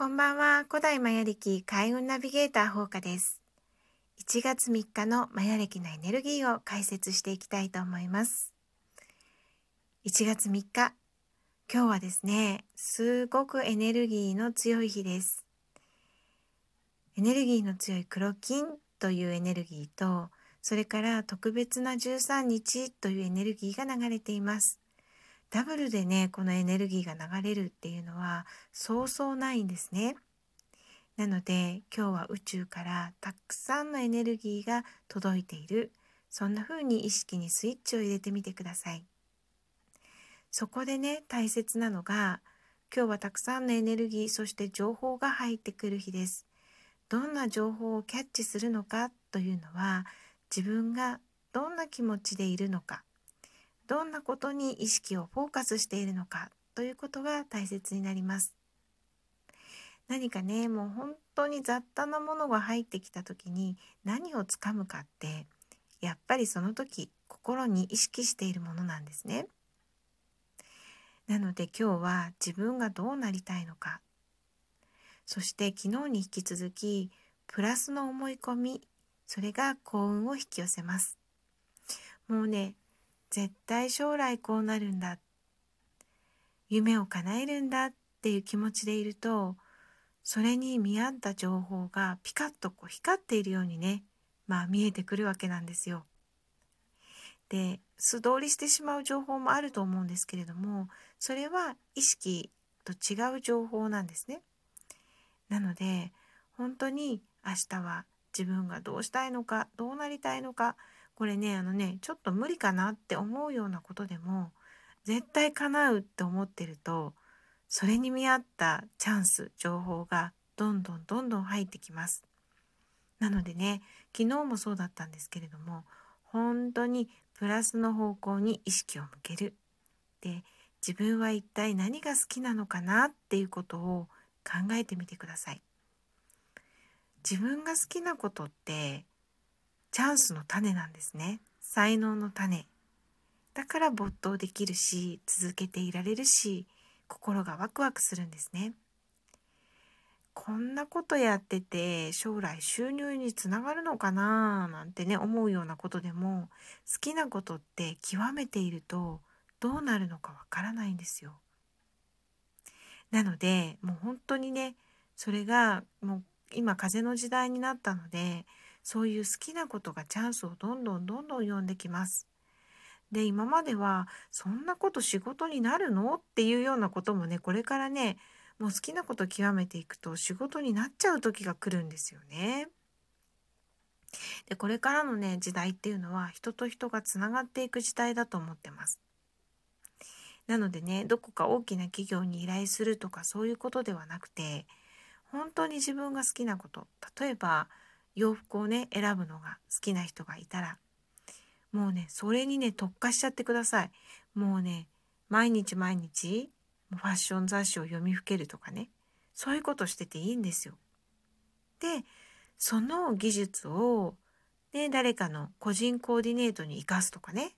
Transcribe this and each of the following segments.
こんばんは、古代マヤ暦開運ナビゲーター放課です。1月3日のマヤ暦のエネルギーを解説していきたいと思います。1月3日、今日はですね、すごくエネルギーの強い日です。エネルギーの強い黒金というエネルギーと、それから特別な13日というエネルギーが流れています。ダブルでねこのエネルギーが流れるっていうのはそうそうないんですね。なので今日は宇宙からたくさんのエネルギーが届いているそんな風に意識にスイッチを入れてみてください。そこでね大切なのが今日はたくさんのエネルギーそして情報が入ってくる日です。どんな情報をキャッチするのかというのは自分がどんな気持ちでいるのかどんなことに意識をフォーカスしているのかということが大切になります。何かねもう本当に雑多なものが入ってきた時に何をつかむかってやっぱりその時心に意識しているものなんですね。なので今日は自分がどうなりたいのかそして昨日に引き続きプラスの思い込みそれが幸運を引き寄せます。もうね絶対将来こうなるんだ夢を叶えるんだっていう気持ちでいるとそれに見合った情報がピカッとこう光っているようにねまあ見えてくるわけなんですよ。で素通りしてしまう情報もあると思うんですけれどもそれは意識と違う情報なんですね。なので本当に明日は自分がどうしたいのかどうなりたいのかこれねあのねちょっと無理かなって思うようなことでも絶対叶うって思ってるとそれに見合ったチャンス情報がどんどんどんどん入ってきます。なのでね昨日もそうだったんですけれども本当にプラスの方向に意識を向ける。で自分は一体何が好きなのかなっていうことを考えてみてください。自分が好きなことってチャンスの種なんですね。才能の種。だから没頭できるし続けていられるし心がワクワクするんですね。こんなことやってて将来収入につながるのかななんてね思うようなことでも好きなことって極めているとどうなるのかわからないんですよ。なのでもう本当にねそれがもう今風の時代になったのでそういう好きなことがチャンスをどんどんどんどん呼んできます。で今まではそんなこと仕事になるの？っていうようなこともねこれからねもう好きなこと極めていくと仕事になっちゃう時が来るんですよね。でこれからのね時代っていうのは人と人がつながっていく時代だと思ってます。なのでねどこか大きな企業に依頼するとかそういうことではなくて本当に自分が好きなこと例えば洋服をね選ぶのが好きな人がいたらもうねそれにね特化しちゃってくださいもうね毎日毎日ファッション雑誌を読みふけるとかねそういうことしてていいんですよ。でその技術を、ね、誰かの個人コーディネートに生かすとかね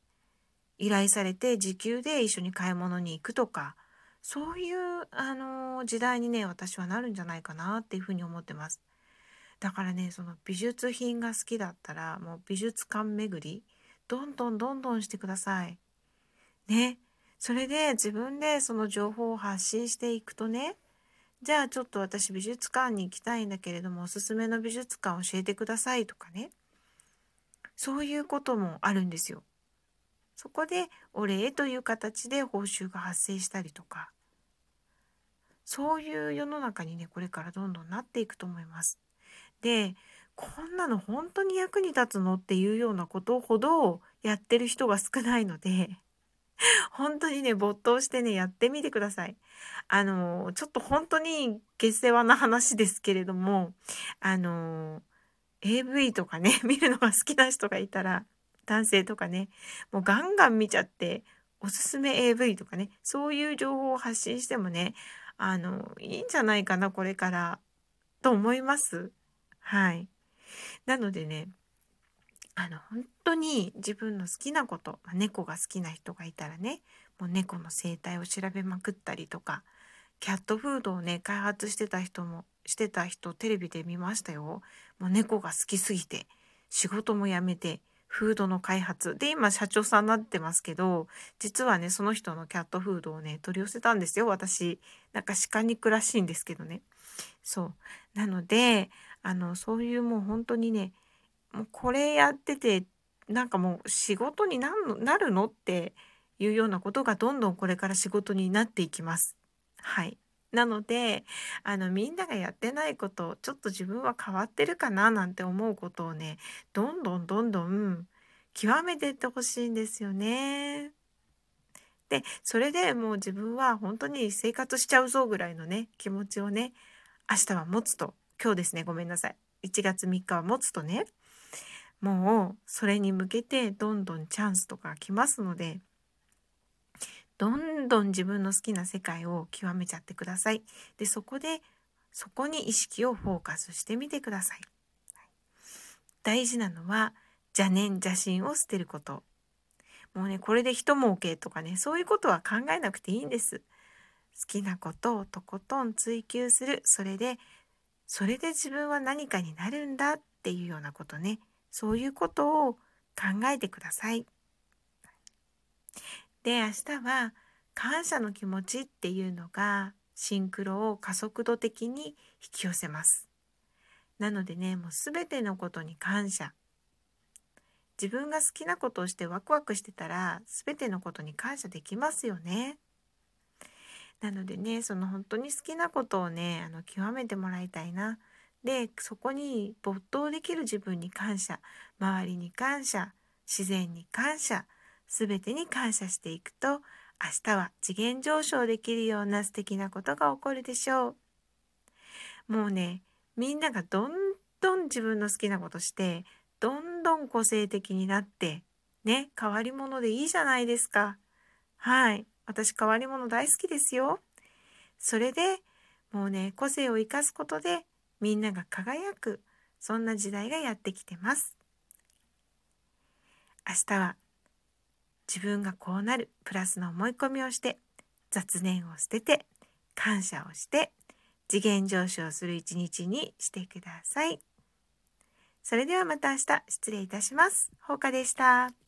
依頼されて時給で一緒に買い物に行くとかそういう、あの時代にね私はなるんじゃないかなっていうふうに思ってます。だからねその美術品が好きだったらもう美術館巡りどんどんどんどんしてください。ね。それで自分でその情報を発信していくとねじゃあちょっと私美術館に行きたいんだけれどもおすすめの美術館教えてくださいとかねそういうこともあるんですよ。そこでお礼という形で報酬が発生したりとかそういう世の中にねこれからどんどんなっていくと思います。でこんなの本当に役に立つの？っていうようなことほどやってる人が少ないので 本当にね没頭してねやってみてください。あのちょっと本当に下世話な話ですけれどもあの AV とかね 見るのが好きな人がいたら男性とかねもうガンガン見ちゃっておすすめ AV とかねそういう情報を発信してもねあのいいんじゃないかなこれからと思います。はい。なのでね、あの、本当に自分の好きなこと、まあ、猫が好きな人がいたらね、もう猫の生態を調べまくったりとか、キャットフードをね、開発してた人も、してた人テレビで見ましたよ。もう猫が好きすぎて、仕事も辞めて、フードの開発。で、今社長さんになってますけど、実はね、その人のキャットフードをね、取り寄せたんですよ、私。なんか鹿肉らしいんですけどね。そう。なので、あの、そういうもう本当にね、もうこれやってて、なんかもう仕事になるのなるのっていうようなことがどんどんこれから仕事になっていきます。はい。なので、あの、みんながやってないこと、ちょっと自分は変わってるかななんて思うことをね、どんどんどんどん極めてってほしいんですよね。で、それでもう自分は本当に生活しちゃうぞぐらいのね、気持ちをね、明日は持つと、今日ですね、ごめんなさい。1月3日は持つとね、もうそれに向けてどんどんチャンスとか来ますので、どんどん自分の好きな世界を極めちゃってください。で、そこで、そこに意識をフォーカスしてみてください。大事なのは、邪念邪心を捨てること。もうね、これで人儲けとかね、そういうことは考えなくていいんです。好きなことをとことん追求する。それで、それで自分は何かになるんだっていうようなことね。そういうことを考えてください。で、明日は感謝の気持ちっていうのがシンクロを加速度的に引き寄せます。なのでね、もうすべてのことに感謝。自分が好きなことをしてワクワクしてたら、すべてのことに感謝できますよね。なのでね、その本当に好きなことをね、あの、極めてもらいたいな。で、そこに没頭できる自分に感謝。周りに感謝。自然に感謝。すべてに感謝していくと、明日は次元上昇できるような素敵なことが起こるでしょう。もうね、みんながどんどん自分の好きなことして、どんどん個性的になって、ね、変わり者でいいじゃないですか。はい。私変わり者大好きですよ。それで、もうね、個性を生かすことで、みんなが輝く、そんな時代がやってきてます。明日は自分がこうなるプラスの思い込みをして雑念を捨てて感謝をして次元上昇する一日にしてください。それではまた明日失礼いたします。ほうかでした。